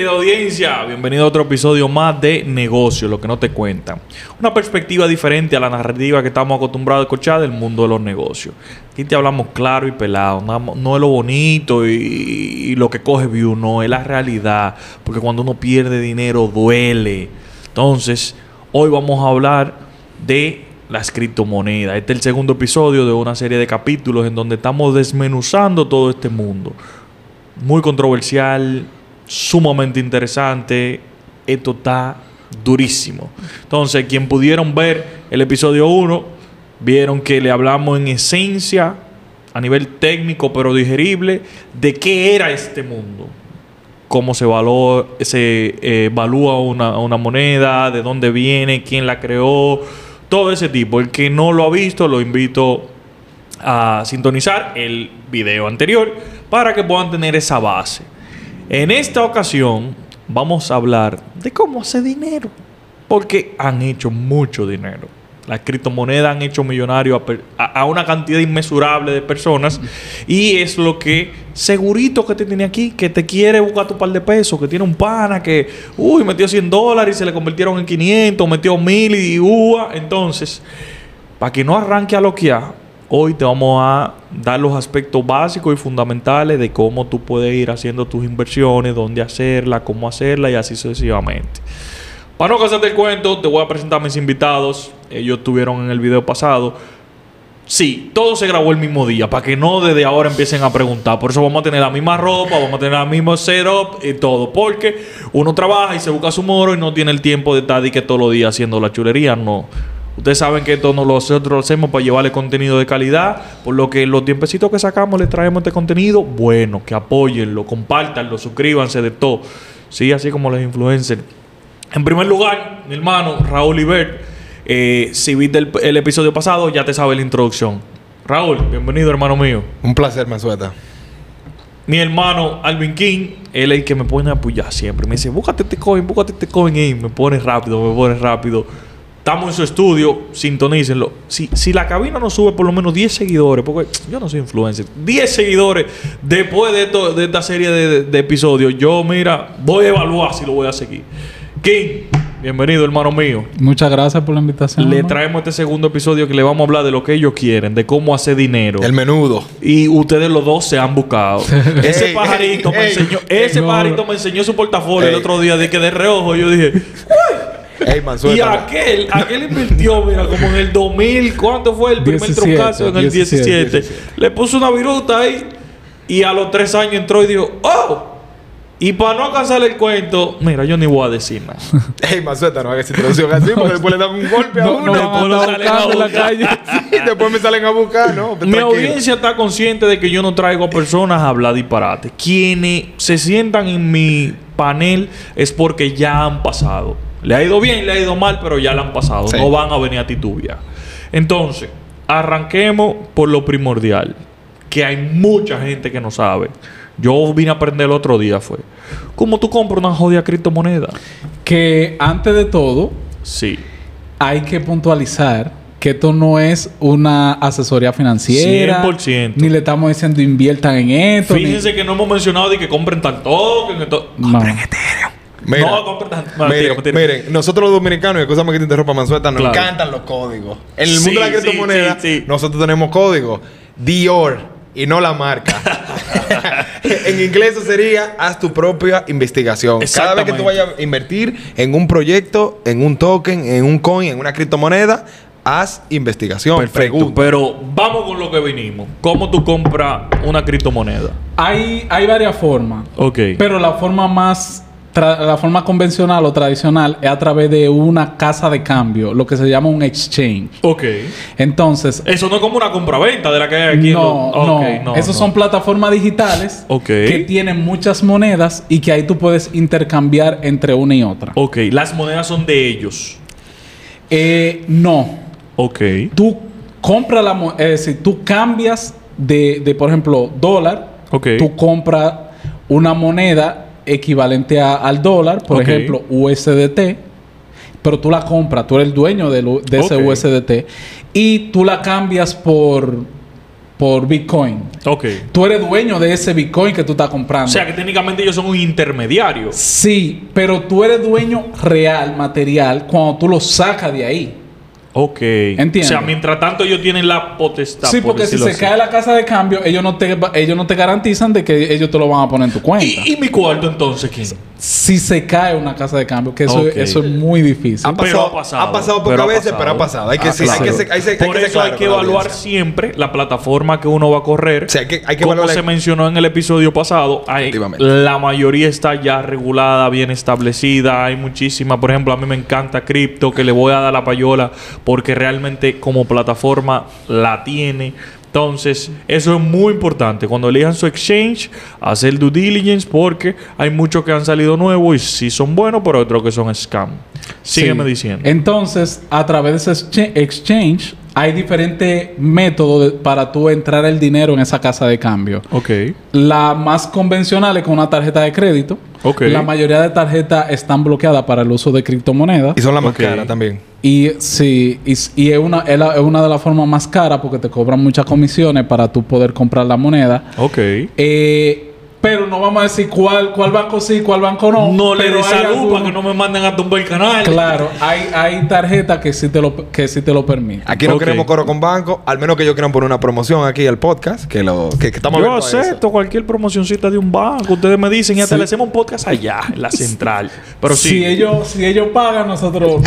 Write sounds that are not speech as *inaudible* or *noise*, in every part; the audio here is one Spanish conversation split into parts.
querida audiencia, bienvenido a otro episodio más de Negocio, lo que no te cuentan. Una perspectiva diferente a la narrativa que estamos acostumbrados a escuchar del mundo de los negocios. Aquí te hablamos claro y pelado, no, es lo bonito y, y lo que coge view, no, es la realidad. Porque cuando uno pierde dinero duele. Entonces, hoy vamos a hablar de las criptomonedas. Este es el segundo episodio de una serie de capítulos en donde estamos desmenuzando todo este mundo. Muy controversial, sumamente interesante. Esto está durísimo. Entonces, quien pudieron ver el episodio 1, vieron que le hablamos en esencia, a nivel técnico pero digerible, de qué era este mundo. Cómo se, valor, se eh, evalúa una, una moneda, de dónde viene, quién la creó, todo ese tipo. El que no lo ha visto, lo invito a sintonizar el video anterior para que puedan tener esa base. En esta ocasión vamos a hablar de cómo hacer dinero. Porque han hecho mucho dinero. Las criptomonedas han hecho millonarios a, una cantidad inmesurable de personas. Y es lo que segurito que te tiene aquí, que te quiere buscar tu par de pesos, que tiene un pana que, uy, metió 100 dólares y se le convirtieron en 500, metió 1000 y uva. Entonces, para que no arranque a loquear, hoy te vamos a dar los aspectos básicos y fundamentales de cómo tú puedes ir haciendo tus inversiones, dónde hacerla, cómo hacerla y así sucesivamente. Para no cansarte el cuento, te voy a presentar a mis invitados. Ellos estuvieron en el video pasado. Sí, todo se grabó el mismo día, para que no desde ahora empiecen a preguntar. Por eso vamos a tener la misma ropa, vamos a tener el mismo setup y todo. Porque uno trabaja y se busca su moro y no tiene el tiempo de estar que todos los días haciendo la chulería. No. Ustedes saben que esto nosotros lo hacemos para llevarle contenido de calidad. Por lo que los tiempecitos que sacamos les traemos este contenido. Bueno, que apóyenlo, compártanlo, suscríbanse de todo. Sí, así como los influencers. En primer lugar, mi hermano Raúl Ibert. Eh, si viste el, el, episodio pasado, ya te sabe la introducción. Raúl, bienvenido, hermano mío. Un placer, Mansueta. Mi hermano Alvin King, él es el que me pone a apoyar siempre. Me dice, búscate este coin, búscate este coin y me pone rápido, me pone rápido. Estamos en su estudio, sintonícenlo. Si, si la cabina no sube por lo menos 10 seguidores, porque yo no soy influencer, 10 seguidores después de, esto, de esta serie de, de, de, episodios, yo, mira, voy a evaluar si lo voy a seguir. King, bienvenido, hermano mío. Muchas gracias por la invitación. Le traemos este segundo episodio que le vamos a hablar de lo que ellos quieren, de cómo hacer dinero. El menudo. Y ustedes los dos se han buscado. *laughs* ese ey, pajarito ey, me enseñó, ese no. pajarito me enseñó su portafolio el otro día de que de reojo yo dije, *laughs* Ey, y aquel, aquel invirtió, mira, como en el 2000, ¿cuánto fue el primer 17, trucazo? En el 17, 17. 17, Le puso una viruta ahí y a los tres años entró y dijo, ¡Oh! Y para no cansar el cuento, mira, yo ni voy a decir nada. *laughs* Ey, Mazueta, no hagas introducción así porque después le dan un golpe a no, uno. No, después lo salen a en la calle. sí, después me salen a buscar, ¿no? Mi audiencia está consciente de que yo no traigo a personas a hablar disparate. Quienes se sientan en mi panel es porque ya han pasado. Le ha ido bien, le ha ido mal, pero ya la han pasado. Sí. No van a venir a titubear. Entonces, arranquemos por lo primordial. Que hay mucha gente que no sabe. Yo vine a aprender el otro día, fue. ¿Cómo tú compras una jodida criptomoneda? Que antes de todo, sí. hay que puntualizar que esto no es una asesoría financiera. 100%. Ni le estamos diciendo inviertan en esto. Fíjense ni... que no hemos mencionado de que compren tal token. To no. Compren Ethereum. Mira, no, compren tan... no, miren, miren, nosotros los dominicanos, y escúchame que te interrumpa, Mansueta, nos claro. encantan los códigos. En el mundo sí, de la criptomoneda, sí, sí, nosotros tenemos códigos. Dior y no la marca. *laughs* en inglés eso sería haz tu propia investigación. Cada vez que tú vayas a invertir en un proyecto, en un token, en un coin, en una criptomoneda, haz investigación. Perfecto. Pregunta. Pero vamos con lo que vinimos. ¿Cómo tú compras una criptomoneda? Hay, hay varias formas. Ok. Pero la forma más la forma convencional o tradicional es a través de una casa de cambio, lo que se llama un exchange. Ok. Entonces. Eso no es como una compra-venta de la que hay aquí. No, no. Okay, no. Esas no. son plataformas digitales okay. que tienen muchas monedas y que ahí tú puedes intercambiar entre una y otra. Ok. Las monedas son de ellos. Eh, no. Ok. Tú compras la moneda, es decir, tú cambias de, de por ejemplo, dólar. Ok. Tú compras una moneda equivalente a, al dólar, por okay. ejemplo, USDT, pero tú la compras, tú eres el dueño de, lo, de ese okay. USDT y tú la cambias por por Bitcoin. Ok. Tú eres dueño de ese Bitcoin que tú estás comprando. O sea, que técnicamente ellos son un intermediario. Sí, pero tú eres dueño real, material, cuando tú lo sacas de ahí. Ok. Entiendo. O sea, mientras tanto ellos tienen la potestad. Sí, porque si se cae la casa de cambio, ellos no te ellos no te garantizan de que ellos te lo van a poner en tu cuenta. ¿Y, mi cuarto entonces quién? Si se cae una casa de cambio, que eso, eso es muy difícil. Ha pasado, ha pasado. Ha pasado pocas veces, pero ha pasado. Hay que, ser, hay que, hay Por eso hay que evaluar siempre la plataforma que uno va a correr. O hay que, hay que Como se mencionó en el episodio pasado, hay, la mayoría está ya regulada, bien establecida. Hay muchísima. Por ejemplo, a mí me encanta cripto, que le voy a dar la payola porque realmente como plataforma la tiene. Entonces, eso es muy importante. Cuando elijan su exchange, hacer due diligence porque hay muchos que han salido nuevos y sí son buenos, pero otros que son scam. Sígueme diciendo. Entonces, a través de ese exchange, hay diferentes métodos para tú entrar el dinero en esa casa de cambio. Ok. La más convencional es con una tarjeta de crédito. Ok. La mayoría de tarjetas están bloqueadas para el uso de criptomonedas. Y son las más caras también. Y sí, y, es, una, es, una de las formas más caras porque te cobran muchas comisiones para tú poder comprar la moneda. Ok. Eh, pero no vamos a decir cuál, cuál banco sí, cuál banco no. No le des salud para que no me manden a tumbar el canal. Claro, hay, hay tarjetas que sí te lo, que sí te lo permiten. Aquí no queremos coro con banco, al menos que ellos quieran poner una promoción aquí al podcast, que lo que, estamos Yo acepto cualquier promocioncita de un banco. Ustedes me dicen y hasta le hacemos un podcast allá, en la central. Pero sí. Si ellos, si ellos pagan, nosotros,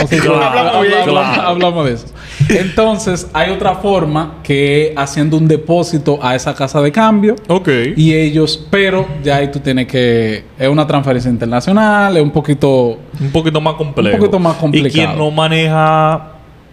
hablamos, de eso. Entonces, hay otra forma que haciendo un depósito a esa casa de cambio. Ok. Y ellos, pero ya ahí tú tienes que... Es una transferencia internacional, es un poquito... Un poquito más complejo. Un poquito más complicado. Y quien no maneja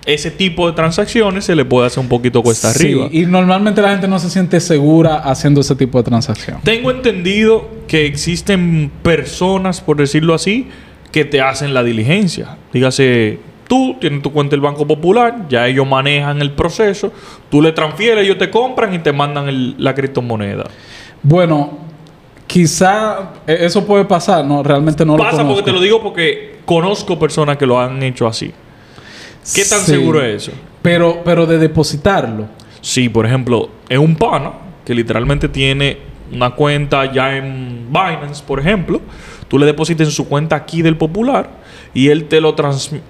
ese tipo de transacciones se le puede hacer un poquito cuesta sí, arriba. Y normalmente la gente no se siente segura haciendo ese tipo de transacción. Tengo entendido que existen personas, por decirlo así, que te hacen la diligencia. Dígase, tú tienes tu cuenta del Banco Popular, ya ellos manejan el proceso, tú le transfieres, ellos te compran y te mandan la criptomoneda. Bueno, Quizá e, eso puede pasar, no, realmente no Pasa lo Pasa porque te lo digo porque conozco personas que lo han hecho así. ¿Qué tan seguro es eso? Pero, pero de depositarlo. Sí, por ejemplo, es un pana que literalmente tiene una cuenta ya en Binance, por ejemplo. Tú le depositas en su cuenta aquí del Popular y él te lo,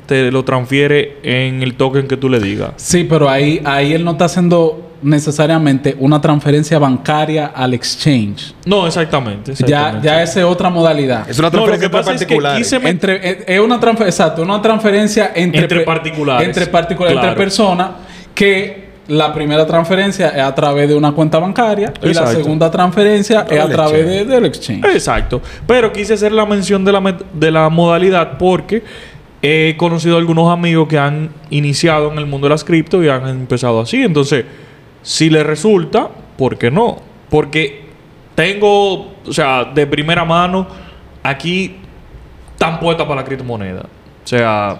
te lo transfiere en el token que tú le digas. Sí, pero ahí, ahí él no está haciendo necesariamente una transferencia bancaria al exchange. No, exactamente. Ya, ya es otra modalidad. Es una transferencia particular. entre, eh, es una exacto, una transferencia entre, entre particulares. Entre particulares, entre personas que la primera transferencia es a través de una cuenta bancaria y la segunda transferencia es a través de, del exchange. Exacto. Pero quise hacer la mención de la, de la modalidad porque he conocido algunos amigos que han iniciado en el mundo de las cripto y han empezado así. Entonces, si le resulta, ¿por qué no? Porque tengo, o sea, de primera mano, aquí tan puesta para la criptomoneda. O sea,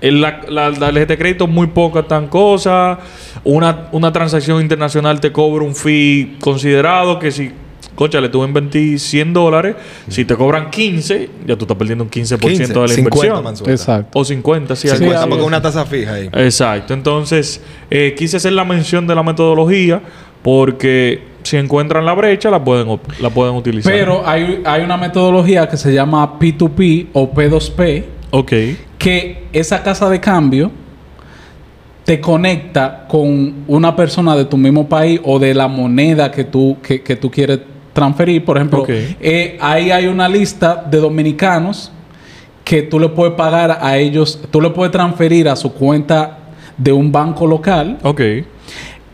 en la, la, de crédito muy poca tan cosa. Una, una transacción internacional te cobra un fee considerado que si Concha, le tuve en 100 dólares. Si te cobran 15, ya tú estás perdiendo un 15%, de la 50 inversión. Exacto. O 50, sí. 50 porque una tasa fija ahí. Exacto. Entonces, eh, quise hacer la mención de la metodología porque si encuentran la brecha, la pueden, la pueden utilizar. Pero hay, hay una metodología que se llama P2P o P2P. Ok. Que esa casa de cambio te conecta con una persona de tu mismo país o de la moneda que tú, que, que tú quieres transferir. Por ejemplo, eh, ahí hay una lista de dominicanos que tú le puedes pagar a ellos, tú le puedes transferir a su cuenta de un banco local. Ok.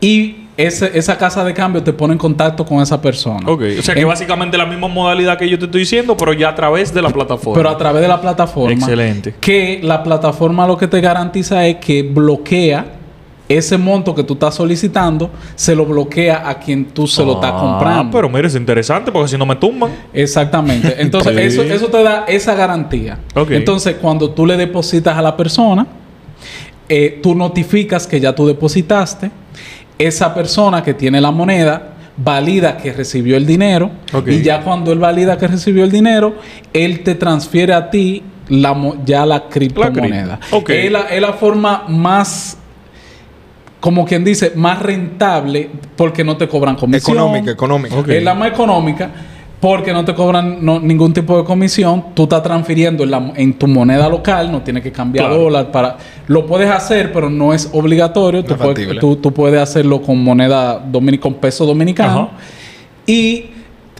Y esa casa de cambio te pone en contacto con esa persona. Ok. O sea que básicamente la misma modalidad que yo te estoy diciendo, pero ya a través de la plataforma. Pero a través de la plataforma. Excelente. Que la plataforma lo que te garantiza es que bloquea ese monto que tú estás solicitando se lo bloquea a quien tú se lo estás ah, comprando. Pero mire, es interesante porque si no me tumban. Exactamente. *laughs* Entonces, eso, eso te da esa garantía. Entonces, cuando tú le depositas a la persona, eh, tú notificas que ya tú depositaste. Esa persona que tiene la moneda valida que recibió el dinero. Y ya cuando él valida que recibió el dinero, él te transfiere a ti la, ya la criptomoneda. es la forma más como quien dice, más rentable porque no te cobran comisión. Económica, económica. Es la más económica porque no te cobran ningún tipo de comisión. Tú estás transfiriendo en, tu moneda local, no tienes que cambiar dólar para... Lo puedes hacer, pero no es obligatorio. tú, puedes, tú, puedes, hacerlo con moneda dominicana, con peso dominicano. Y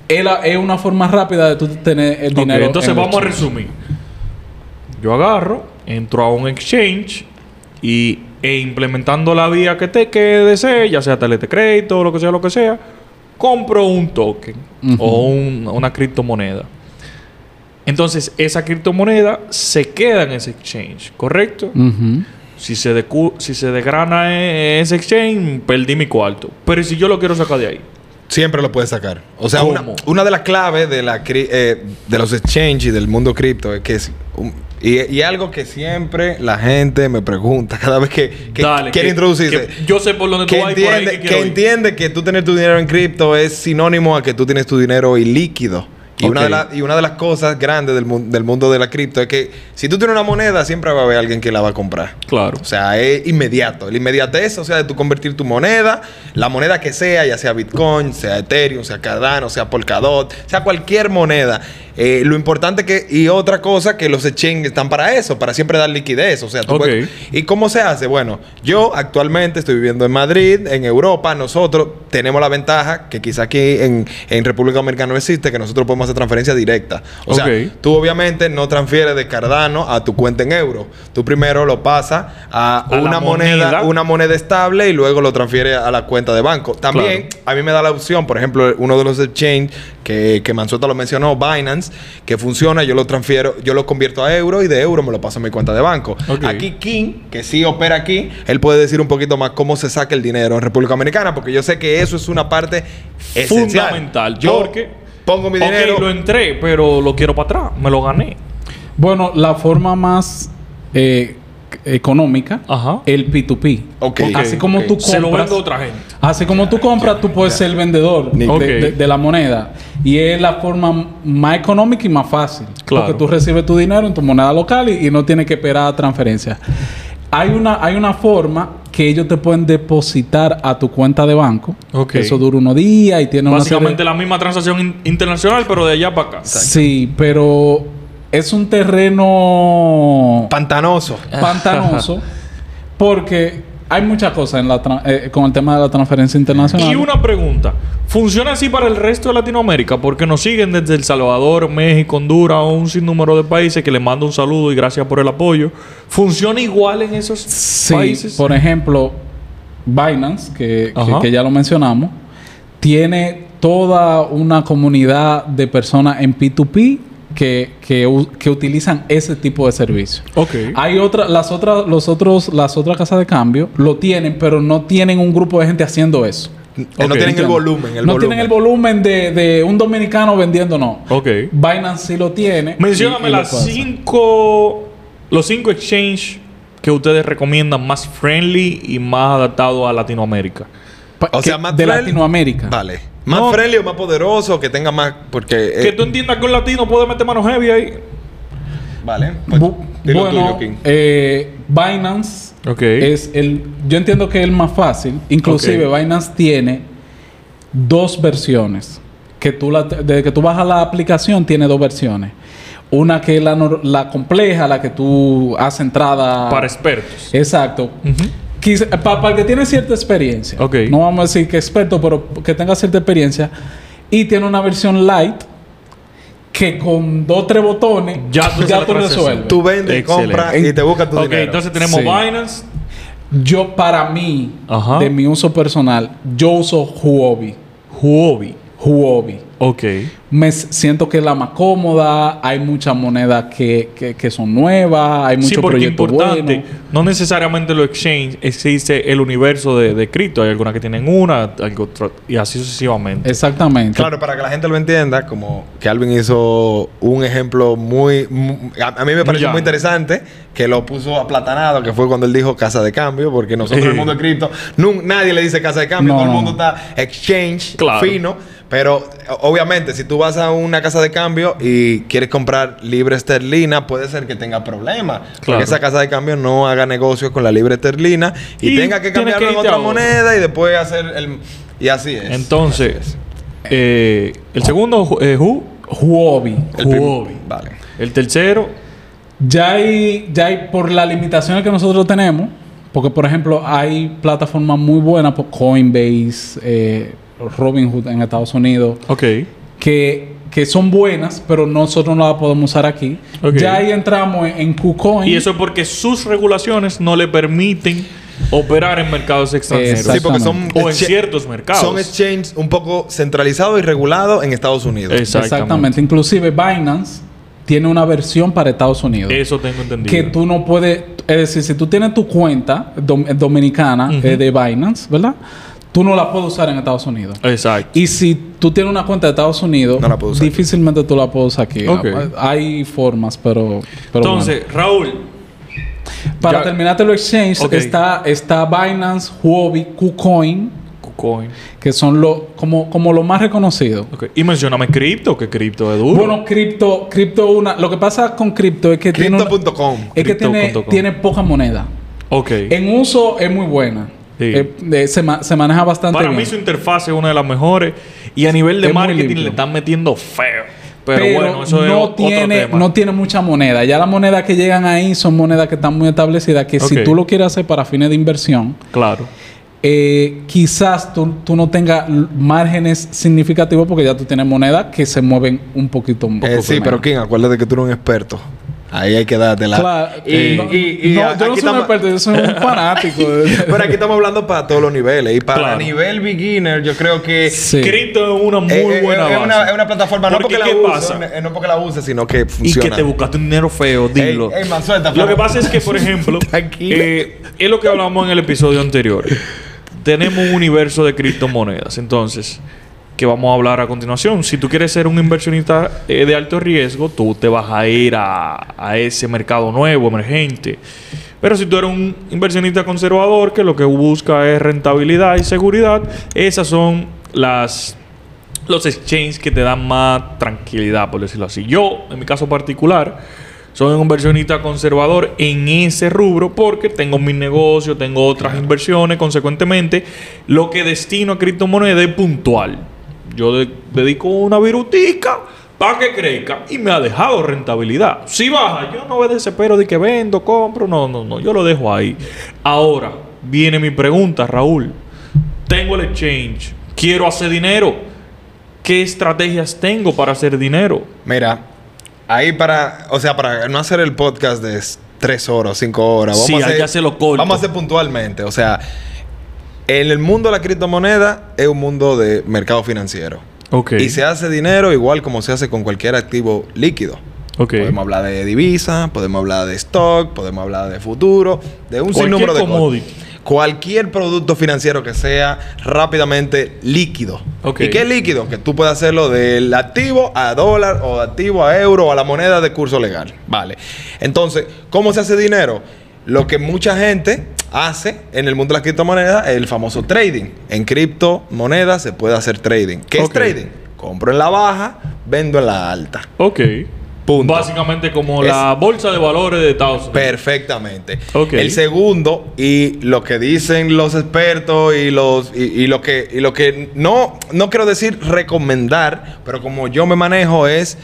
es una forma rápida de tú tener el dinero. entonces vamos a resumir. Yo agarro, entro a un exchange y e implementando la vía que te que desee, ya sea tarjeta de crédito o lo que sea, lo que sea, compro un token o una criptomoneda. Entonces, esa criptomoneda se queda en ese exchange, ¿correcto? Si se, si se desgrana e-, ese exchange, perdí mi cuarto. Pero si yo lo quiero sacar de ahí? Siempre lo puedes sacar. O sea, una, de las claves de, la, eh, de los exchanges y del mundo cripto es que es... y, algo que siempre la gente me pregunta *laughs* cada vez que, quiere introducirse. yo sé por dónde tú vas entiende, que, que entiende que tú tener tu dinero en cripto es sinónimo a que tú tienes tu dinero ilíquido. Y, una de y una de las cosas grandes del, del mundo de la cripto es que si tú tienes una moneda, siempre va a haber alguien que la va a comprar. Claro. O sea, es inmediato. El inmediatez, o sea, de tú convertir tu moneda, la moneda que sea, ya sea Bitcoin, sea Ethereum, sea Cardano, sea Polkadot, sea cualquier moneda. Eh, lo importante que, y otra cosa, que los exchanges están para eso, para siempre dar liquidez. O sea, tú ¿y cómo se hace? Bueno, yo actualmente estoy viviendo en Madrid, en Europa. Nosotros tenemos la ventaja que quizá aquí en, República Dominicana no existe, que nosotros podemos hacer transferencia directa. O sea, tú obviamente no transfieres de Cardano a tu cuenta en euro. Tú primero lo pasas a, una moneda, una moneda estable y luego lo transfieres a la cuenta de banco. También a mí me da la opción, por ejemplo, uno de los exchanges que, que Mansueta lo mencionó, Binance que funciona, yo lo transfiero, yo lo convierto a euro y de euro me lo paso a mi cuenta de banco. Aquí King, que sí opera aquí, él puede decir un poquito más cómo se saca el dinero en República Dominicana, porque yo sé que eso es una parte esencial. Fundamental. Yo porque pongo mi dinero. lo entré, pero lo quiero para atrás, me lo gané. Bueno, la forma más eh, económica, el P2P. Así como tú compras. Se lo vende otra gente. Así como tú compras, tú puedes ser el vendedor de, la moneda. Y es la forma más económica y más fácil. Porque tú recibes tu dinero en tu moneda local y, no tienes que esperar transferencia. Hay una, hay una forma que ellos te pueden depositar a tu cuenta de banco. Eso dura unos días y tiene Básicamente la misma transacción internacional, pero de allá para acá. Sí, pero es un terreno pantanoso. Pantanoso. *laughs* porque hay muchas cosas en la eh, con el tema de la transferencia internacional. Y una pregunta. ¿Funciona así para el resto de Latinoamérica? Porque nos siguen desde El Salvador, México, Honduras, un sinnúmero de países que les mando un saludo y gracias por el apoyo. ¿Funciona igual en esos sí, países? Por ejemplo, Binance, que, que ya lo mencionamos, tiene toda una comunidad de personas en P2P que, que, utilizan ese tipo de servicio. Okay. Hay otras, las otras, los otros, las otras casas de cambio lo tienen, pero no tienen un grupo de gente haciendo eso. No tienen el volumen. no tienen el volumen de, un dominicano vendiendo, no. Ok. Binance sí lo tiene. Mencióname las cinco, los cinco exchanges que ustedes recomiendan más friendly y más adaptados a Latinoamérica. O sea, más de Latinoamérica. Vale. Más friendly o más poderoso, que tenga más. Porque. que tú entiendas que un latino puede meter manos heavy ahí. Vale. Pues, bueno, eh, Binance es el. Yo entiendo que es el más fácil. Inclusive, Binance tiene dos versiones. Que tú la, desde que tú bajas la aplicación, tiene dos versiones. Una que es la, la compleja, la que tú haces entrada. Para expertos. Exacto para el que tiene cierta experiencia, no vamos a decir que experto, pero que tenga cierta experiencia, y tiene una versión light que con dos o tres botones ya tú, ya tú resuelves. Tú vendes, compras y te buscas tu okay, dinero. entonces tenemos Binance. Yo, para mí, de mi uso personal, yo uso Huobi. Huobi. Huobi. Ok. Me siento que es la más cómoda, hay muchas monedas que, que, son nuevas, hay muchos sí, proyectos importante, No necesariamente lo exchange, existe el universo de, de cripto. Hay algunas que tienen una, y así sucesivamente. Exactamente. Claro, para que la gente lo entienda, como que Alvin hizo un ejemplo muy... a, mí me pareció muy interesante, que lo puso aplatanado, que fue cuando él dijo casa de cambio, porque nosotros en el mundo de cripto, nadie le dice casa de cambio, todo el mundo está exchange, fino. Pero obviamente, si tú vas a una casa de cambio y quieres comprar libre esterlina, puede ser que tenga problemas. Porque esa casa de cambio no haga negocios con la libre esterlina y, tenga que cambiarlo en otra moneda y después hacer el... Y así es. Entonces, eh, el segundo, eh, Huobi. El Vale. El tercero. Ya hay, ya hay, por las limitaciones que nosotros tenemos, porque por ejemplo hay plataformas muy buenas, por Coinbase, eh, Robinhood en Estados Unidos. Ok. Que, que son buenas, pero nosotros no las podemos usar aquí. Ya ahí entramos en, KuCoin. Y eso es porque sus regulaciones no le permiten operar en mercados extranjeros. Sí, porque son o en ciertos mercados. Son exchanges un poco centralizados y regulados en Estados Unidos. Exactamente. Exactamente. Inclusive Binance tiene una versión para Estados Unidos. Eso tengo entendido. Que tú no puedes, es decir, si tú tienes tu cuenta dominicana eh, de Binance, ¿verdad? Tú no la puedes usar en Estados Unidos. Exacto. Y si tú tienes una cuenta de Estados Unidos, difícilmente tú la puedes usar aquí. Hay formas, pero... Entonces, Raúl, para terminarte los exchanges, está, está Binance, Huobi, KuCoin. KuCoin. Que son lo, como, como lo más reconocidos. Y mencioname cripto, que cripto es duro. Bueno, cripto, cripto una. Lo que pasa con cripto es que Crypto.com. Es que tiene, tiene poca moneda. Ok. En uso es muy buena. Eh, eh, se, se, maneja bastante Para mí su interfaz es una de las mejores. Y a nivel de marketing le están metiendo feo. Pero, bueno, eso no tiene, no tiene mucha moneda. Ya las monedas que llegan ahí son monedas que están muy establecidas. Que si tú lo quieres hacer para fines de inversión, claro. Eh, quizás tú, tú, no tengas márgenes significativos porque ya tú tienes monedas que se mueven un poquito. Un poco sí, pero King, acuérdate que tú eres un experto. Ahí hay que darte la... Claro. Y, y, no, yo no soy un experto, yo soy un *laughs* fanático. Pero aquí estamos hablando para todos los niveles. Y para nivel beginner, yo creo que... Sí. Cripto es una muy eh, eh, buena es, una, es una plataforma, no porque, la use, eh, no porque la use, sino que funciona. Y que te buscaste un dinero feo, dilo. lo que pasa es que, por *laughs* ejemplo, eh, es lo que hablamos en el episodio anterior. Tenemos un universo de criptomonedas. Entonces que vamos a hablar a continuación. Si tú quieres ser un inversionista eh, de alto riesgo, tú te vas a ir a, a, ese mercado nuevo, emergente. Pero si tú eres un inversionista conservador que lo que busca es rentabilidad y seguridad, esas son las los exchanges que te dan más tranquilidad, por decirlo así. Yo, en mi caso particular, soy un inversionista conservador en ese rubro porque tengo mi negocio, tengo otras inversiones, consecuentemente, lo que destino a criptomonedas es puntual. Yo dedico una virutica para que crezca y me ha dejado rentabilidad. Si baja, yo no me desespero de que vendo, compro, no, no, no, yo lo dejo ahí. Ahora viene mi pregunta, Raúl. Tengo el exchange, quiero hacer dinero. ¿Qué estrategias tengo para hacer dinero? Mira, ahí para, o sea, para no hacer el podcast de tres horas, cinco horas, vamos a hacer, Vamos a hacer puntualmente, o sea, en el mundo de la criptomoneda es un mundo de mercado financiero. Okay. Y se hace dinero igual como se hace con cualquier activo líquido. Okay. Podemos hablar de divisa, podemos hablar de stock, podemos hablar de futuro, de un sinnúmero de commodity. Cualquier producto financiero que sea rápidamente líquido. Okay. ¿Y qué es líquido? Que tú puedas hacerlo del activo a dólar o de activo a euro o a la moneda de curso legal. Vale. Entonces, ¿cómo se hace dinero? Lo que mucha gente hace en el mundo de las criptomonedas es el famoso trading. En criptomonedas se puede hacer trading. ¿Qué es trading? Compro en la baja, vendo en la alta. Ok. Punto. Básicamente como la bolsa de valores de Estados Unidos. Perfectamente. El segundo, y lo que dicen los expertos y los y, lo que y lo que no, no quiero decir recomendar, pero como yo me manejo es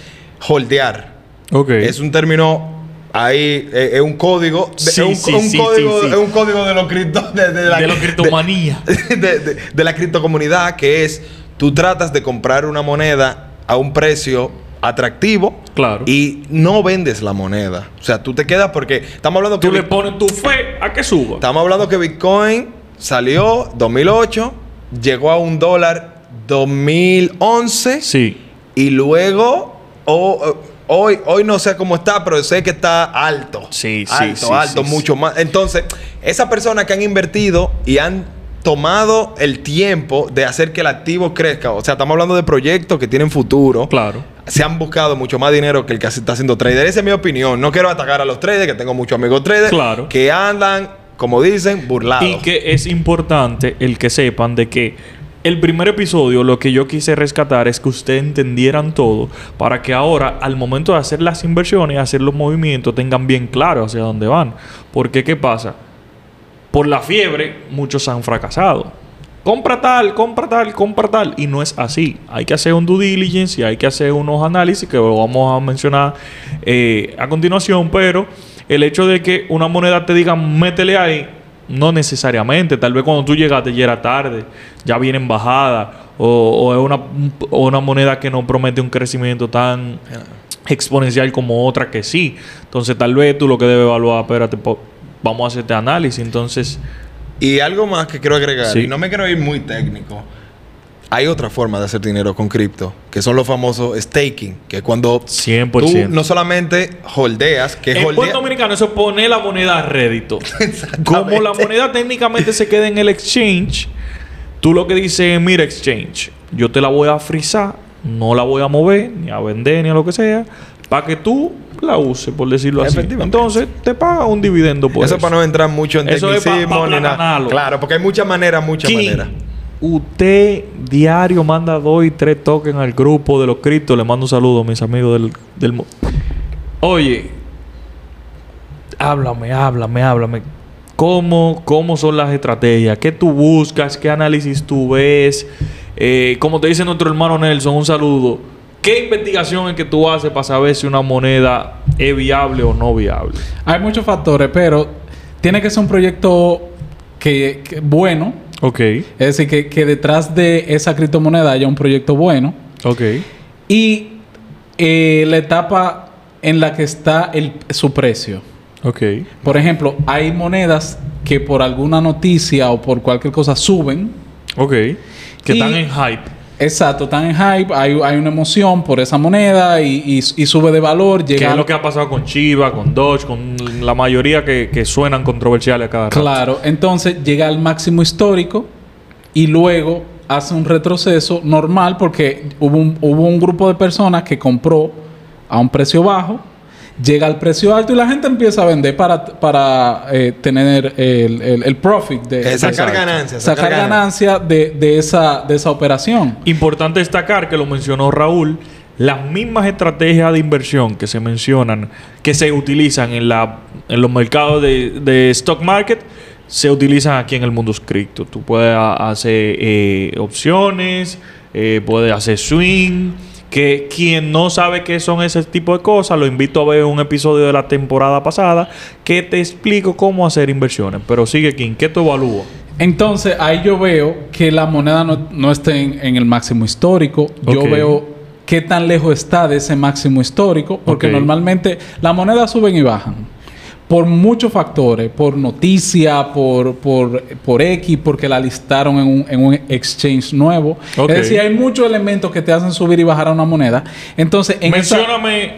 holdear. Okay. Es un término Ahí eh, es un código. es, un, código es un código de los cripto, de, la, criptomanía. *laughs* De, la criptocomunidad, que es tú tratas de comprar una moneda a un precio atractivo. Claro. Y no vendes la moneda. O sea, tú te quedas porque estamos hablando que. Tú le pones tu fe a que suba. Estamos hablando que Bitcoin salió 2008, llegó a un dólar 2011. Sí. Y luego. Hoy, hoy no sé cómo está, pero sé que está alto. Sí, sí. Alto, alto, mucho más. Entonces, esas personas que han invertido y han tomado el tiempo de hacer que el activo crezca, o sea, estamos hablando de proyectos que tienen futuro. Claro. Se han buscado mucho más dinero que el que está haciendo trader. Esa es mi opinión. No quiero atacar a los traders, que tengo muchos amigos traders. Claro. Que andan, como dicen, burlados. Y que es importante el que sepan de que el primer episodio lo que yo quise rescatar es que ustedes entendieran todo para que ahora al momento de hacer las inversiones, hacer los movimientos, tengan bien claro hacia dónde van. Porque ¿qué pasa? Por la fiebre muchos han fracasado. Compra tal, compra tal, compra tal. Y no es así. Hay que hacer un due diligence y hay que hacer unos análisis que vamos a mencionar eh, a continuación. Pero el hecho de que una moneda te diga métele ahí no necesariamente. Tal vez cuando tú llegaste ya era tarde, ya viene en bajada, o, es una, una, moneda que no promete un crecimiento tan exponencial como otra que sí. Entonces, tal vez tú lo que debes evaluar, espérate, vamos a hacer este análisis. Entonces. Y algo más que quiero agregar, y no me quiero ir muy técnico. Hay otra forma de hacer dinero con cripto, que son los famosos staking, que cuando 100%. tú no solamente holdeas, que En Puerto Dominicano eso pone la moneda a rédito. *laughs* Como la moneda técnicamente se queda en el exchange, tú lo que dices, mira exchange, yo te la voy a frizar, no la voy a mover, ni a vender, ni a lo que sea, para que tú la uses, por decirlo así. Entonces, te paga un dividendo por eso. Eso para no entrar mucho en eso tecnicismo ni nada. Claro, porque hay muchas maneras, muchas maneras. Usted diario manda dos y tres tokens al grupo de los criptos. Le mando un saludo a mis amigos del, del... Oye, háblame, háblame, háblame. ¿Cómo, ¿Cómo son las estrategias? ¿Qué tú buscas? ¿Qué análisis tú ves? Eh, como te dice nuestro hermano Nelson, un saludo. ¿Qué investigación es que tú haces para saber si una moneda es viable o no viable? Hay muchos factores, pero tiene que ser un proyecto que bueno Ok. Es decir, que, que detrás de esa criptomoneda haya un proyecto bueno. Ok. Y eh, la etapa en la que está el, su precio. Ok. Por ejemplo, hay monedas que por alguna noticia o por cualquier cosa suben. Ok. Que están en hype. Exacto, están en hype, hay, una emoción por esa moneda y, sube de valor. Llega ¿Qué es lo que ha pasado con Chiva, con Dodge, con la mayoría que, suenan controversiales a cada rato? Claro, entonces llega al máximo histórico y luego hace un retroceso normal porque hubo un, hubo un grupo de personas que compró a un precio bajo llega al precio alto y la gente empieza a vender para, para eh, tener el, el, profit de eh, sacar ganancias sacar, ganancias de, de, esa, de esa operación. Importante destacar que lo mencionó Raúl, las mismas estrategias de inversión que se mencionan, que se utilizan en, la, en los mercados de, de stock market, se utilizan aquí en el mundo cripto. Tú puedes hacer eh, opciones, puedes hacer swing que quien no sabe qué son ese tipo de cosas, lo invito a ver un episodio de la temporada pasada que te explico cómo hacer inversiones. Pero sigue, Kim, ¿qué te evalúo? Entonces, ahí yo veo que la moneda no, está en, el máximo histórico. Yo veo qué tan lejos está de ese máximo histórico, porque normalmente las monedas suben y bajan por muchos factores, por noticia, por, por, por X, porque la listaron en un, en un exchange nuevo. Es decir, hay muchos elementos que te hacen subir y bajar a una moneda. Entonces, en Mencióname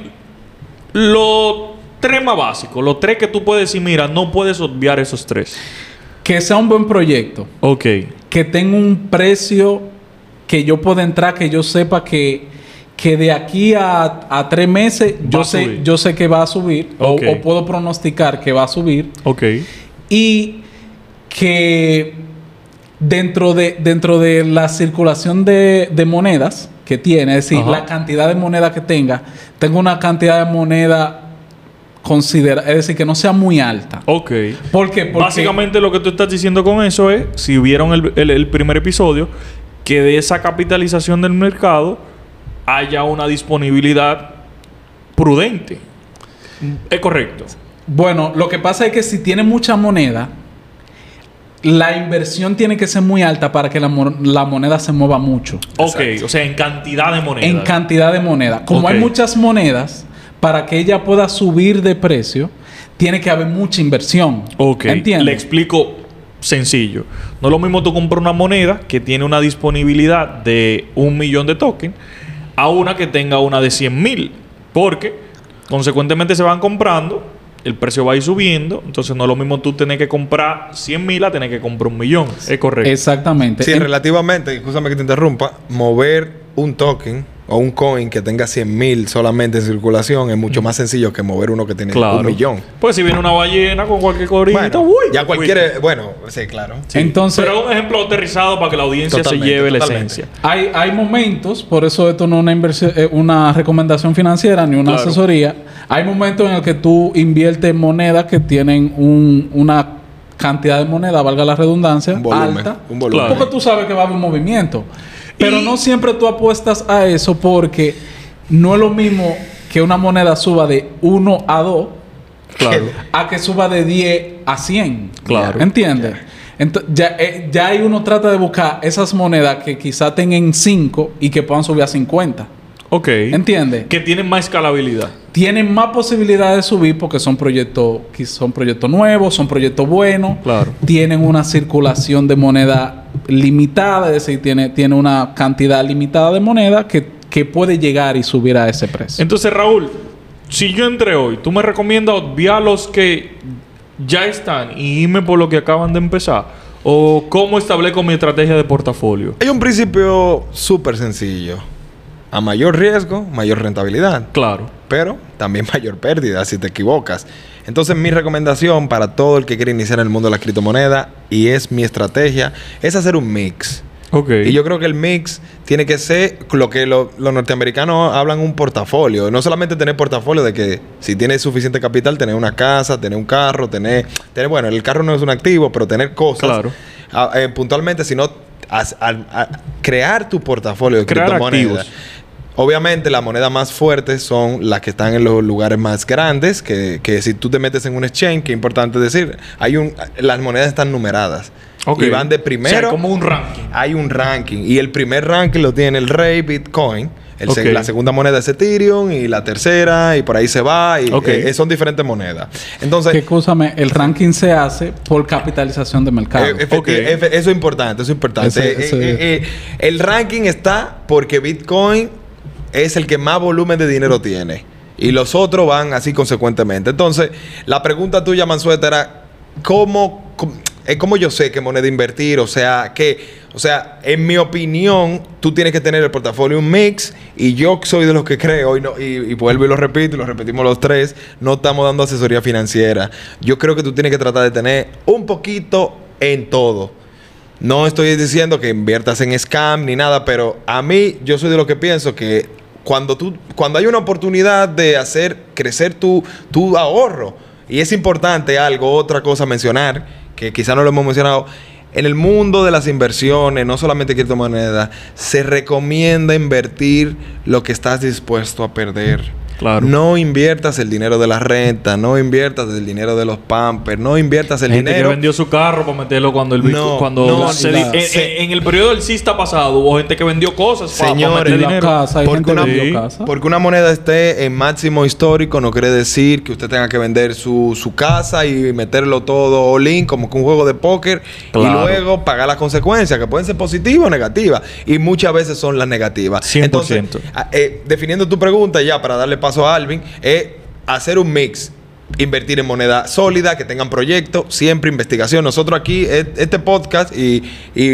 los tres más básicos, los tres que tú puedes decir, mira, no puedes obviar esos tres. Que sea un buen proyecto. Ok. Que tenga un precio que yo pueda entrar, que yo sepa que que de aquí a, tres meses yo sé, yo sé que va a subir o, puedo pronosticar que va a subir. Ok. Y que dentro de, dentro de la circulación de, monedas que tiene, es decir, la cantidad de moneda que tenga, tengo una cantidad de moneda considera, es decir, que no sea muy alta. Ok. ¿Por qué? Porque Básicamente lo que tú estás diciendo con eso es, si vieron el primer episodio, que de esa capitalización del mercado haya una disponibilidad prudente. Es correcto. Bueno, lo que pasa es que si tiene mucha moneda, la inversión tiene que ser muy alta para que la, moneda se mueva mucho. Ok, o sea, en cantidad de moneda. En cantidad de moneda. Como hay muchas monedas, para que ella pueda subir de precio, tiene que haber mucha inversión. Ok. ¿Entiendes? Le explico sencillo. No es lo mismo tú comprar una moneda que tiene una disponibilidad de un millón de tokens a una que tenga una de 100 mil. Porque consecuentemente se van comprando, el precio va a ir subiendo. Entonces no es lo mismo tú tener que comprar 100 mil a tener que comprar un millón. Es correcto. Exactamente. Sí, relativamente, escúchame que te interrumpa, mover un token o un coin que tenga 100 mil solamente en circulación es mucho más sencillo que mover uno que tiene un millón. Pues si viene una ballena con cualquier corita, uy, ya cualquier... Bueno, sí, claro. Entonces... Pero un ejemplo aterrizado para que la audiencia se lleve la esencia. Hay, hay momentos, por eso esto no es una, inversión, eh, una recomendación financiera ni una asesoría. Hay momentos en el que tú inviertes monedas que tienen un, una cantidad de moneda, valga la redundancia, alta. Un volumen. Porque tú sabes que va a haber un movimiento. Pero no siempre tú apuestas a eso porque no es lo mismo que una moneda suba de 1 a 2 claro. a que suba de 10 a 100. Claro. ¿Entiendes? Entonces, ya, eh, ya ahí uno trata de buscar esas monedas que quizá tengan 5 y que puedan subir a 50. Ok. ¿Entiendes? Que tienen más escalabilidad. Tienen más posibilidades de subir porque son proyectos, son proyectos nuevos, son proyectos buenos. Claro. Tienen una circulación de moneda limitada, es decir, tiene, tiene una cantidad limitada de moneda que, que puede llegar y subir a ese precio. Entonces, Raúl, si yo entré hoy, ¿tú me recomiendas obviar los que ya están y irme por lo que acaban de empezar? ¿O cómo establezco mi estrategia de portafolio? Hay un principio súper sencillo. A mayor riesgo, mayor rentabilidad. Claro. Pero también *laughs* mayor pérdida si te equivocas. Entonces mi recomendación para todo el que quiere iniciar en el mundo de la criptomoneda y es mi estrategia es hacer un mix. Okay. Y yo creo que el mix tiene que ser lo que los norteamericanos hablan un portafolio. No solamente tener portafolio de que si tienes suficiente capital, tener una casa, tener un carro, tener, tener bueno, el carro no es un activo, pero tener cosas claro. Eh, puntualmente, sino crear tu portafolio de crear criptomonedas. Obviamente las monedas más fuertes son las que están en los lugares más grandes, que, que si tú te metes en un exchange, que es importante decir, hay un, las monedas están numeradas. Y van de primero. O como un ranking. Hay un ranking. Y el primer ranking lo tiene el Rey Bitcoin. La segunda moneda es Ethereum y la tercera y por ahí se va y eh, son diferentes monedas. Entonces, escúchame, el ranking se hace por capitalización de mercado. Eh, eso es importante, eso es importante. Eh, el ranking está porque Bitcoin es el que más volumen de dinero tiene. Y los otros van así consecuentemente. Entonces, la pregunta tuya, Mansueta, era ¿cómo, cómo, yo sé qué moneda invertir? O sea, que, o sea, en mi opinión, tú tienes que tener el portafolio un mix. Y yo soy de los que creo, y, no, y, vuelvo y lo repito, y lo repetimos los tres, no estamos dando asesoría financiera. Yo creo que tú tienes que tratar de tener un poquito en todo. No estoy diciendo que inviertas en scam ni nada, pero a mí yo soy de los que pienso que cuando, tú, cuando hay una oportunidad de hacer crecer tu, tu ahorro, y es importante algo, otra cosa mencionar, que quizá no lo hemos mencionado, en el mundo de las inversiones, no solamente criptomonedas, se recomienda invertir lo que estás dispuesto a perder. No inviertas el dinero de la renta, no inviertas el dinero de los pampers, no inviertas el gente dinero. que vendió su carro para meterlo cuando el no, cuando en, el periodo del cista pasado hubo gente que vendió cosas Señores, dinero. Casa, porque, una, porque una moneda esté en máximo histórico no quiere decir que usted tenga que vender su, su casa y meterlo todo all in como que un juego de póker y luego pagar las consecuencias que pueden ser positivas o negativas y muchas veces son las negativas. 100%. Entonces, ah, eh, definiendo tu pregunta ya para darle paso a Alvin, es hacer un mix. Invertir en moneda sólida, que tengan proyectos, siempre investigación. Nosotros aquí, este podcast, y,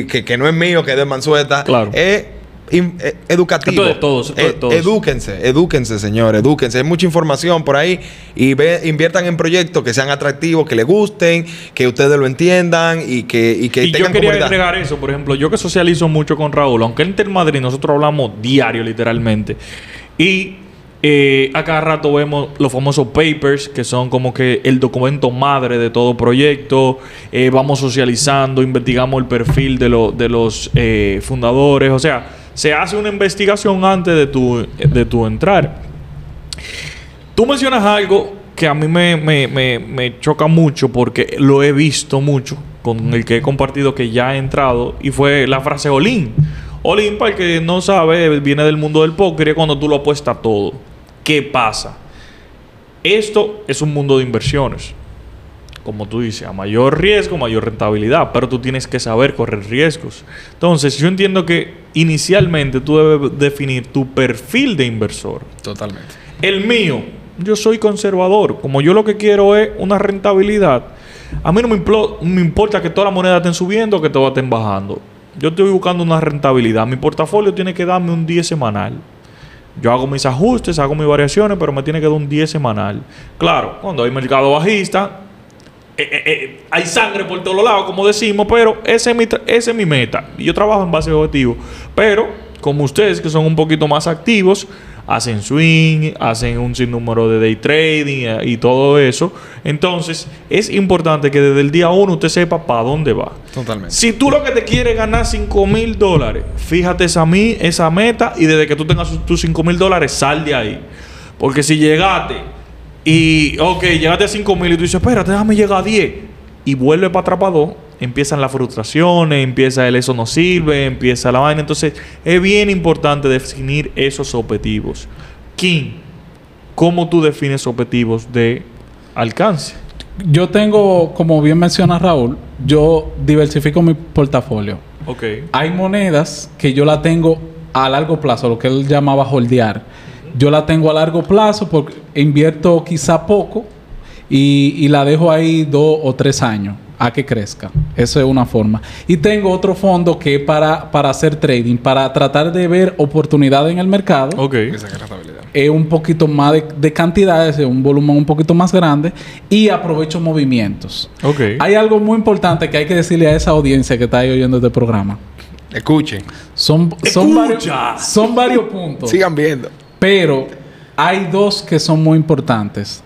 que, no es mío, que es de Mansueta, es eh, educativo. de todos, eh, Edúquense, edúquense, señores, edúquense. Hay mucha información por ahí y ve, inviertan en proyectos que sean atractivos, que les gusten, que ustedes lo entiendan y que, y que y yo quería agregar eso, por ejemplo, yo que socializo mucho con Raúl, aunque en Intermadrid nosotros hablamos diario, literalmente. Y eh, a cada rato vemos los famosos papers, que son como que el documento madre de todo proyecto. Eh, vamos socializando, investigamos el perfil de, los eh, fundadores. O sea, se hace una investigación antes de tu, de tu entrar. Tú mencionas algo que a mí me, me, choca mucho porque lo he visto mucho con el que he compartido que ya he entrado y fue la frase Olin. Olin, para el que no sabe, viene del mundo del póker y es cuando tú lo apuestas todo. ¿Qué pasa? Esto es un mundo de inversiones. Como tú dices, a mayor riesgo, mayor rentabilidad, pero tú tienes que saber correr riesgos. Entonces, yo entiendo que inicialmente tú debes definir tu perfil de inversor. Totalmente. El mío, yo soy conservador. Como yo lo que quiero es una rentabilidad, a mí no me, me importa que todas las monedas estén subiendo o que todas estén bajando. Yo estoy buscando una rentabilidad. Mi portafolio tiene que darme un 10 semanal. Yo hago mis ajustes, hago mis variaciones, pero me tiene que dar un 10 semanal. Claro, cuando hay mercado bajista, eh, eh, eh, hay sangre por todos lados, como decimos, pero ese es mi, ese es mi meta. Yo trabajo en base a objetivos. Pero, como ustedes que son un poquito más activos, hacen swing, hacen un sinnúmero de day trading eh, y todo eso. Entonces, es importante que desde el día uno usted sepa para dónde va. Totalmente. Si tú lo que te quieres ganar 5 mil dólares, fíjate esa, esa meta y desde que tú tengas tus 5 mil dólares, sal de ahí. Porque si llegaste y, ok, llegaste a 5 mil y tú dices, espérate, déjame llegar a 10 y vuelve para atrás empiezan las frustraciones, empieza el eso no sirve, empieza la vaina. Entonces, es bien importante definir esos objetivos. Kim, ¿cómo tú defines objetivos de alcance? Yo tengo, como bien menciona Raúl, yo diversifico mi portafolio. Ok. Hay monedas que yo la tengo a largo plazo, lo que él llamaba holdear. Yo la tengo a largo plazo porque invierto quizá poco y, y la dejo ahí dos o tres años a que crezca. Eso es una forma. Y tengo otro fondo que es para, para hacer trading, para tratar de ver oportunidades en el mercado. Ok. Es un poquito más de, cantidades, un volumen un poquito más grande y aprovecho movimientos. Ok. Hay algo muy importante que hay que decirle a esa audiencia que está ahí oyendo este programa. Escuchen. Son, son, varios, son varios puntos. Sigan viendo. Pero hay dos que son muy importantes.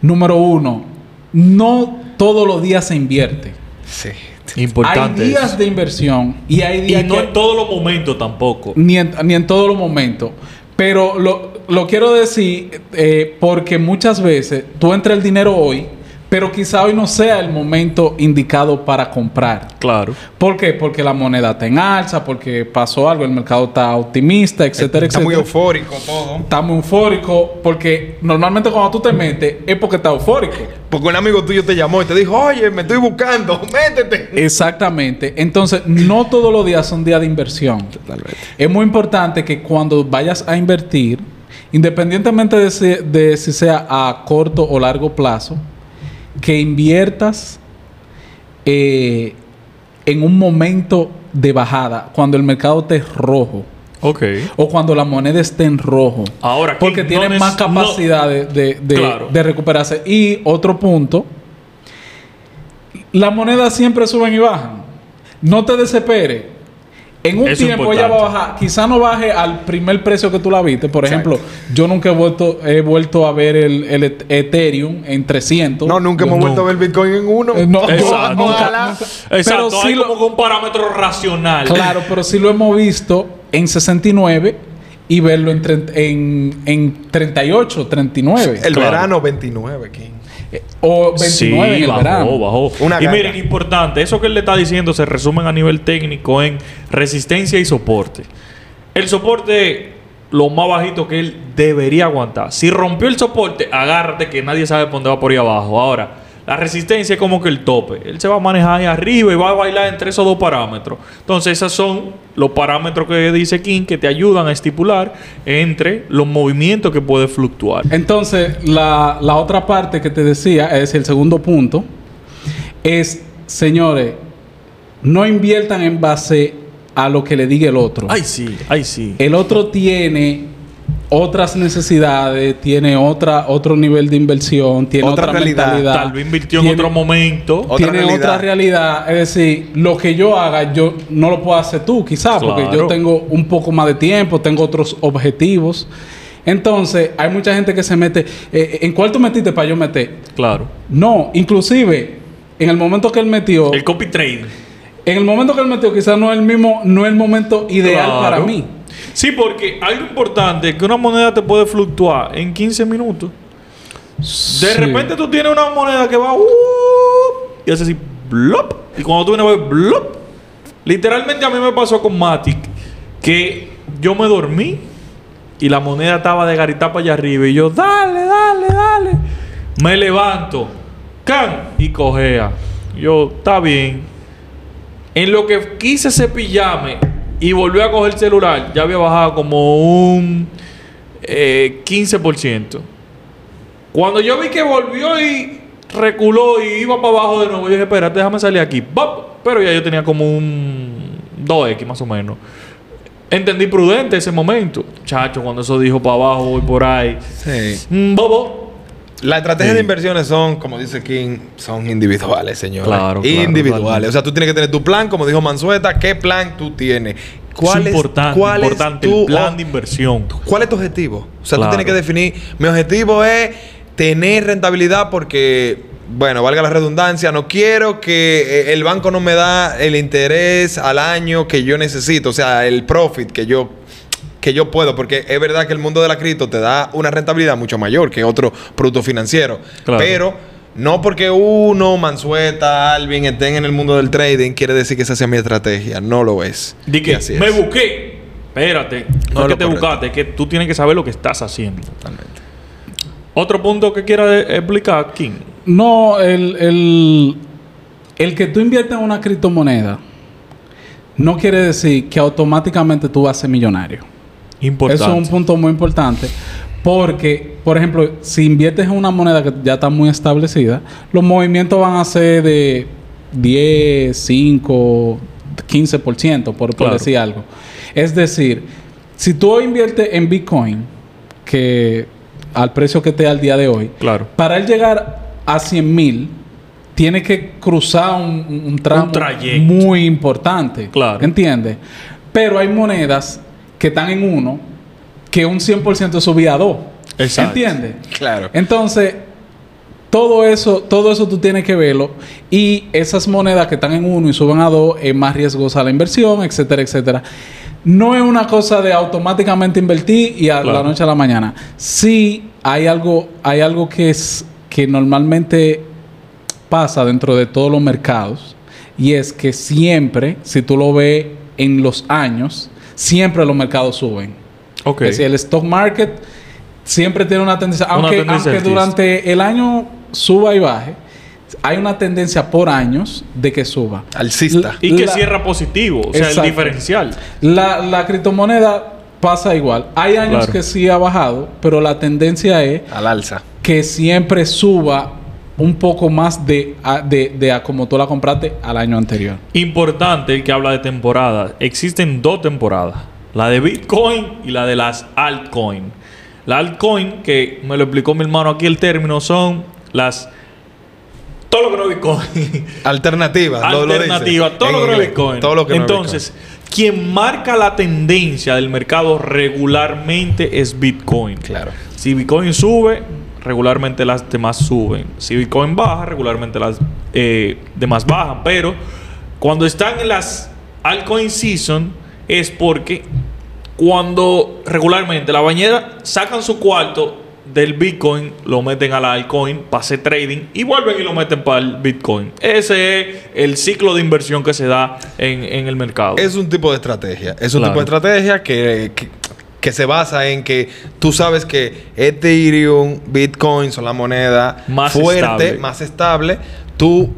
Número uno, no todos los días se invierte. Sí. Importante. Hay días de inversión y hay días. Y no en todos los momentos tampoco. Ni en, ni en todos los momentos. Pero lo, quiero decir eh, porque muchas veces tú entras el dinero hoy pero quizá hoy no sea el momento indicado para comprar. Claro. ¿Por qué? Porque la moneda está en alza, porque pasó algo, el mercado está optimista, etcétera, está etcétera. muy eufórico todo. Está muy eufórico, porque normalmente cuando tú te metes es porque está eufórico. Porque un amigo tuyo te llamó y te dijo, oye, me estoy buscando, *laughs* métete. Exactamente. Entonces, no todos los días son días de inversión. Totalmente. Es muy importante que cuando vayas a invertir, independientemente de de si sea a corto o largo plazo, que inviertas eh, en un momento de bajada, cuando el mercado esté rojo. Ok. O cuando la moneda esté en rojo. Ahora, porque tiene más capacidad de, de, recuperarse. Y otro punto, las monedas siempre suben y bajan. No te desesperes. En un tiempo ella va a bajar, quizá no baje al primer precio que tú la viste. Por ejemplo, yo nunca he vuelto, he vuelto a ver el, Ethereum en 300. No, nunca hemos vuelto a ver Bitcoin en uno. Eh, no, exacto. Exacto. Pero hay como un parámetro racional. Claro, pero sí lo hemos visto en 69 y verlo en, en, en 38, 39. El verano 29, King. O 29 en el verano. Bajó. y miren, importante, eso que él le está diciendo se resumen a nivel técnico en resistencia y soporte. El soporte lo más bajito que él debería aguantar. Si rompió el soporte, agárrate que nadie sabe por dónde va por ahí abajo. Ahora, la resistencia es como que el tope. Él se va a manejar ahí arriba y va a bailar entre esos dos parámetros. Entonces, esos son los parámetros que dice King que te ayudan a estipular entre los movimientos que puede fluctuar. Entonces, la, la otra parte que te decía, es el segundo punto, es, señores, no inviertan en base a lo que le diga el otro. Ay, sí, ay, sí. El otro tiene otras necesidades, tiene otra, otro nivel de inversión, tiene otra, realidad. Tal vez invirtió en otro momento. tiene otra realidad. Es decir, lo que yo haga, yo no lo puedo hacer tú, quizás, porque yo tengo un poco más de tiempo, tengo otros objetivos. Entonces, hay mucha gente que se mete. Eh, eh, ¿En cuál tú metiste para yo meter? Claro. No, inclusive, en el momento que él metió. El copy trade. En el momento que él metió, quizás no es el mismo, no es el momento ideal para mí. Sí, porque algo importante es que una moneda te puede fluctuar en 15 minutos. De repente tú tienes una moneda que va uh, y hace así blop. Y cuando tú vienes a ver blop. Literalmente a mí me pasó con Matic que yo me dormí y la moneda estaba de garita para allá arriba. Y yo, dale, dale, dale. Me levanto, can y cojea. Yo, está bien. En lo que quise cepillarme, y volvió a coger el celular, ya había bajado como un 15%. Eh, Cuando yo vi que volvió y reculó y iba para abajo de nuevo, yo dije, espérate, déjame salir aquí. Pero ya yo tenía como un 2X más o menos. entendí prudente ese momento. Chacho, cuando eso dijo para abajo, voy por ahí. Sí. Mm, bobo. Las estrategias de inversiones son, como dice King, son individuales, señor. Claro, Individuales. o sea, tú tienes que tener tu plan, como dijo Mansueta, ¿qué plan tú tienes? ¿Cuál es, importante, cuál importante es tu, el plan de inversión? ¿Cuál es tu objetivo? O sea, tú tienes que definir, mi objetivo es tener rentabilidad porque bueno, valga la redundancia, no quiero que eh, el banco no me da el interés al año que yo necesito, o sea, el profit que yo que yo puedo, porque es verdad que el mundo de la cripto te da una rentabilidad mucho mayor que otro producto financiero, pero no porque uno, Mansueta, Alvin estén en el mundo del trading quiere decir que esa sea mi estrategia, no lo es. Di que me busqué. Espérate, no, es que te buscaste, es que tú tienes que saber lo que estás haciendo. Totalmente. Otro punto que quiera explicar, King. No, el, el, que tú inviertes en una criptomoneda no quiere decir que automáticamente tú vas a ser millonario. Importante. Eso es un punto muy importante. Porque, por ejemplo, si inviertes en una moneda que ya está muy establecida, los movimientos van a ser de 10, 5, 15%, por, por decir algo. Es decir, si tú inviertes en Bitcoin, que al precio que te da al día de hoy, claro. para él llegar a 100 mil, tiene que cruzar un, un tramo muy importante. Claro. ¿Entiendes? Pero hay monedas que están en uno que un 100% subía a 2. ¿Entiendes? Claro. Entonces, todo eso, todo eso tú tienes que verlo. Y esas monedas que están en uno y suben a dos es más riesgosa la inversión, etcétera, etcétera. No es una cosa de automáticamente invertir y a la noche a la mañana. Sí hay algo, hay algo que es que normalmente pasa dentro de todos los mercados y es que siempre, si tú lo ves en los años, siempre los mercados suben. Okay. Es decir, el stock market siempre tiene una tendencia, aunque, durante el año suba y baje, hay una tendencia por años de que suba. Alcista. Y que cierra positivo, o sea, el diferencial. La, la criptomoneda pasa igual. Hay años que sí ha bajado, pero la tendencia es... Al alza. Que siempre suba un poco más de, de, de a como tú la compraste al año anterior. Importante el que habla de temporadas. Existen dos temporadas. La de Bitcoin y la de las altcoins. La altcoin, que me lo explicó mi hermano aquí el término, son las... Todo lo que no es Bitcoin. *laughs* Alternativas. Alternativas. Todo, lo que no es Bitcoin. Todo lo que Entonces quien marca la tendencia del mercado regularmente es Bitcoin. Claro. Si Bitcoin sube, regularmente las demás suben. Si Bitcoin baja, regularmente las eh, demás bajan. Pero cuando están en las altcoin season es porque cuando regularmente la bañera sacan su cuarto del Bitcoin lo meten a la altcoin para hacer trading y vuelven y lo meten para el Bitcoin. Ese es el ciclo de inversión que se da en, el mercado. Es un tipo de estrategia. Es un tipo de estrategia que, que, se basa en que tú sabes que Ethereum, Bitcoin son la moneda más fuerte, más estable. Tú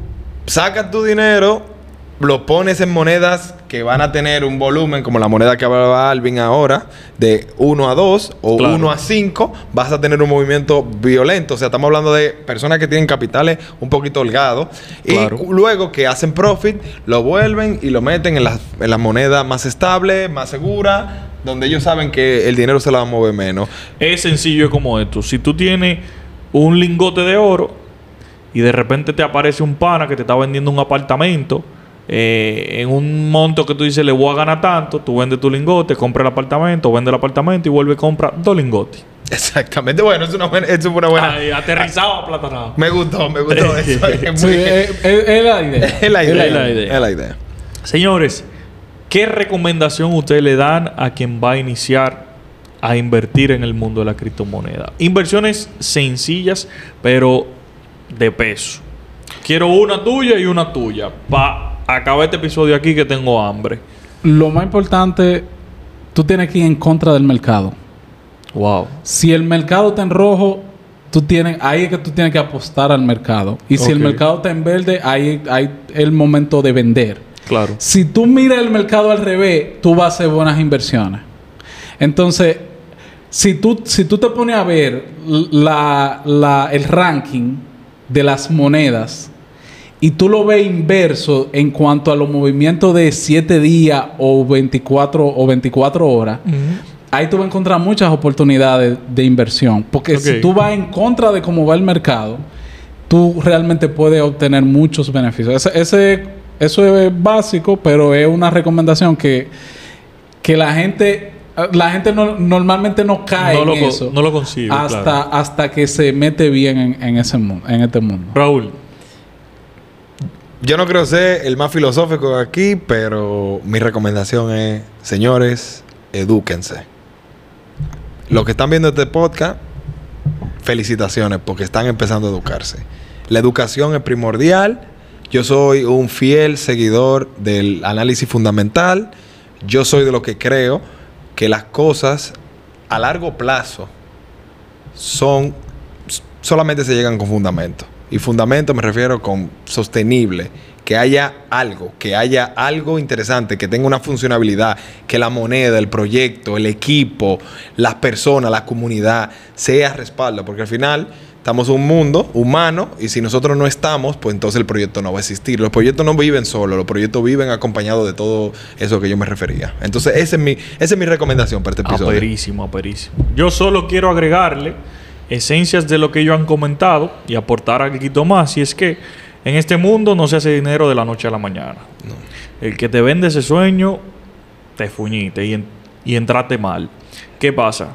sacas tu dinero lo pones en monedas que van a tener un volumen, como la moneda que hablaba Alvin ahora, de 1 a 2 o 1 a 5, vas a tener un movimiento violento. O sea, estamos hablando de personas que tienen capitales un poquito holgados. Y luego que hacen profit, lo vuelven y lo meten en las en la moneda más estable, más segura, donde ellos saben que el dinero se la va a mover menos. Es sencillo como esto. Si tú tienes un lingote de oro y de repente te aparece un pana que te está vendiendo un apartamento, eh, en un monto que tú dices le voy a ganar tanto, tú vendes tu lingote, compra el apartamento, vende el apartamento y vuelve y compra dos lingotes. Exactamente, bueno, es una buena, es una buena. aterrizado, aplatanado. Me gustó, me gustó *laughs* eso. es, muy... es, la idea. Es la idea. Es la idea. Señores, ¿qué recomendación ustedes le dan a quien va a iniciar a invertir en el mundo de la criptomoneda? Inversiones sencillas, pero de peso. Quiero una tuya y una tuya. Pa acaba este episodio aquí que tengo hambre. Lo más importante, tú tienes que ir en contra del mercado. Wow. Si el mercado está en rojo, tú tienes, ahí es que tú tienes que apostar al mercado. Y si el mercado está en verde, ahí hay el momento de vender. Claro. Si tú miras el mercado al revés, tú vas a hacer buenas inversiones. Entonces, si tú, si tú te pones a ver la, el ranking de las monedas y tú lo ves inverso en cuanto a los movimientos de 7 días o 24 o 24 horas, ahí tú vas a encontrar muchas oportunidades de inversión. Porque si tú vas en contra de cómo va el mercado, tú realmente puedes obtener muchos beneficios. Ese, eso es básico, pero es una recomendación que, que la gente la gente normalmente no cae en eso. No lo consigue. Hasta, hasta que se mete bien en, ese mundo, en este mundo. Raúl. Yo no creo ser el más filosófico aquí, pero mi recomendación es, señores, edúquense. Los que están viendo este podcast, felicitaciones porque están empezando a educarse. La educación es primordial. Yo soy un fiel seguidor del análisis fundamental. Yo soy de lo que creo que las cosas a largo plazo son solamente se llegan con fundamento. Y fundamento me refiero con sostenible, que haya algo, que haya algo interesante, que tenga una funcionabilidad, que la moneda, el proyecto, el equipo, las personas, la comunidad sea respaldo, porque al final Estamos en un mundo humano y si nosotros no estamos, pues entonces el proyecto no va a existir. Los proyectos no viven solos, los proyectos viven acompañados de todo eso que yo me refería. Entonces, esa es mi, esa es mi recomendación para este episodio. Aperísimo, aperísimo. Yo solo quiero agregarle esencias de lo que ellos han comentado y aportar algo más. Y es que en este mundo no se hace dinero de la noche a la mañana. El que te vende ese sueño, te fuñite y, y entrate mal. ¿Qué pasa?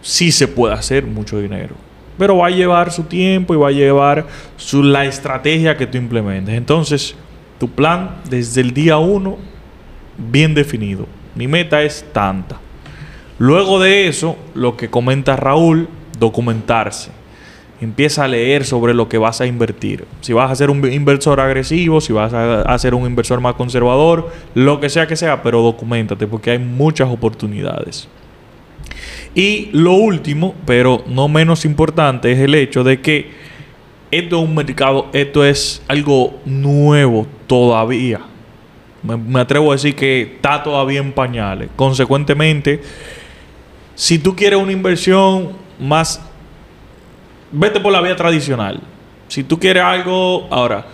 Sí se puede hacer mucho dinero pero va a llevar su tiempo y va a llevar su, la estrategia que tú implementes. Entonces, tu plan desde el día uno, bien definido. Mi meta es tanta. Luego de eso, lo que comenta Raúl, documentarse. Empieza a leer sobre lo que vas a invertir. Si vas a ser un inversor agresivo, si vas a, ser un inversor más conservador, lo que sea que sea, pero documentate porque hay muchas oportunidades. Y lo último, pero no menos importante, es el hecho de que esto es un mercado, esto es algo nuevo todavía. Me, atrevo a decir que está todavía en pañales. Consecuentemente, si tú quieres una inversión más, vete por la vía tradicional. Si tú quieres algo, ahora,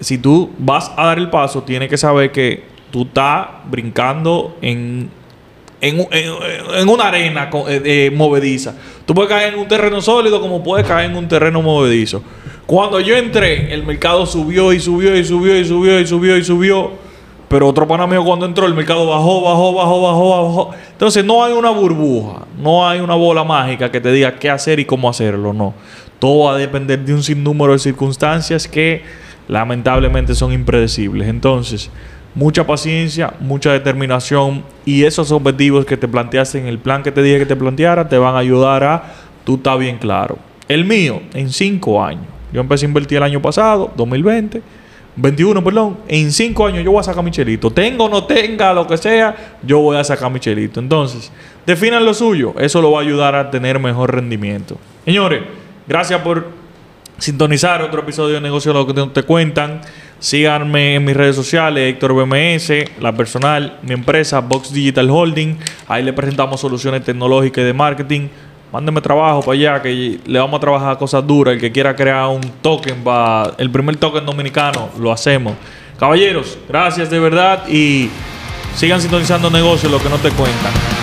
si tú vas a dar el paso, tienes que saber que tú estás brincando en en, una arena eh, movediza. Tú puedes caer en un terreno sólido como puedes caer en un terreno movedizo. Cuando yo entré, el mercado subió y subió y subió y subió y subió y subió. Pero otro pana mío cuando entró, el mercado bajó, bajó, bajó, bajó, bajó. Entonces no hay una burbuja, no hay una bola mágica que te diga qué hacer y cómo hacerlo, no. Todo va a depender de un sinnúmero de circunstancias que lamentablemente son impredecibles. Entonces, mucha paciencia, mucha determinación y esos objetivos que te planteaste en el plan que te dije que te planteara te van a ayudar a tú estás bien claro. El mío, en cinco años. Yo empecé a invertir el año pasado, 2020, 21, perdón. En cinco años yo voy a sacar mi chelito. Tengo o no tenga, lo que sea, yo voy a sacar mi chelito. Entonces, definan lo suyo. Eso lo va a ayudar a tener mejor rendimiento. Señores, gracias por sintonizar otro episodio de Negocio Lo que te cuentan. Síganme en mis redes sociales, Héctor BMS, la personal, mi empresa, Box Digital Holding. Ahí le presentamos soluciones tecnológicas y de marketing. Mándenme trabajo para allá, que le vamos a trabajar cosas duras. El que quiera crear un token, va, el primer token dominicano, lo hacemos. Caballeros, gracias de verdad y sigan sintonizando negocios, lo que no te cuentan.